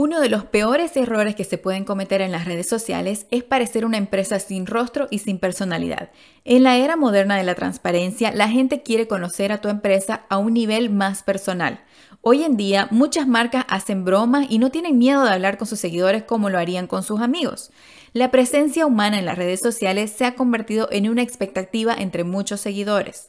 Uno de los peores errores que se pueden cometer en las redes sociales es parecer una empresa sin rostro y sin personalidad. En la era moderna de la transparencia, la gente quiere conocer a tu empresa a un nivel más personal. Hoy en día, muchas marcas hacen bromas y no tienen miedo de hablar con sus seguidores como lo harían con sus amigos. La presencia humana en las redes sociales se ha convertido en una expectativa entre muchos seguidores.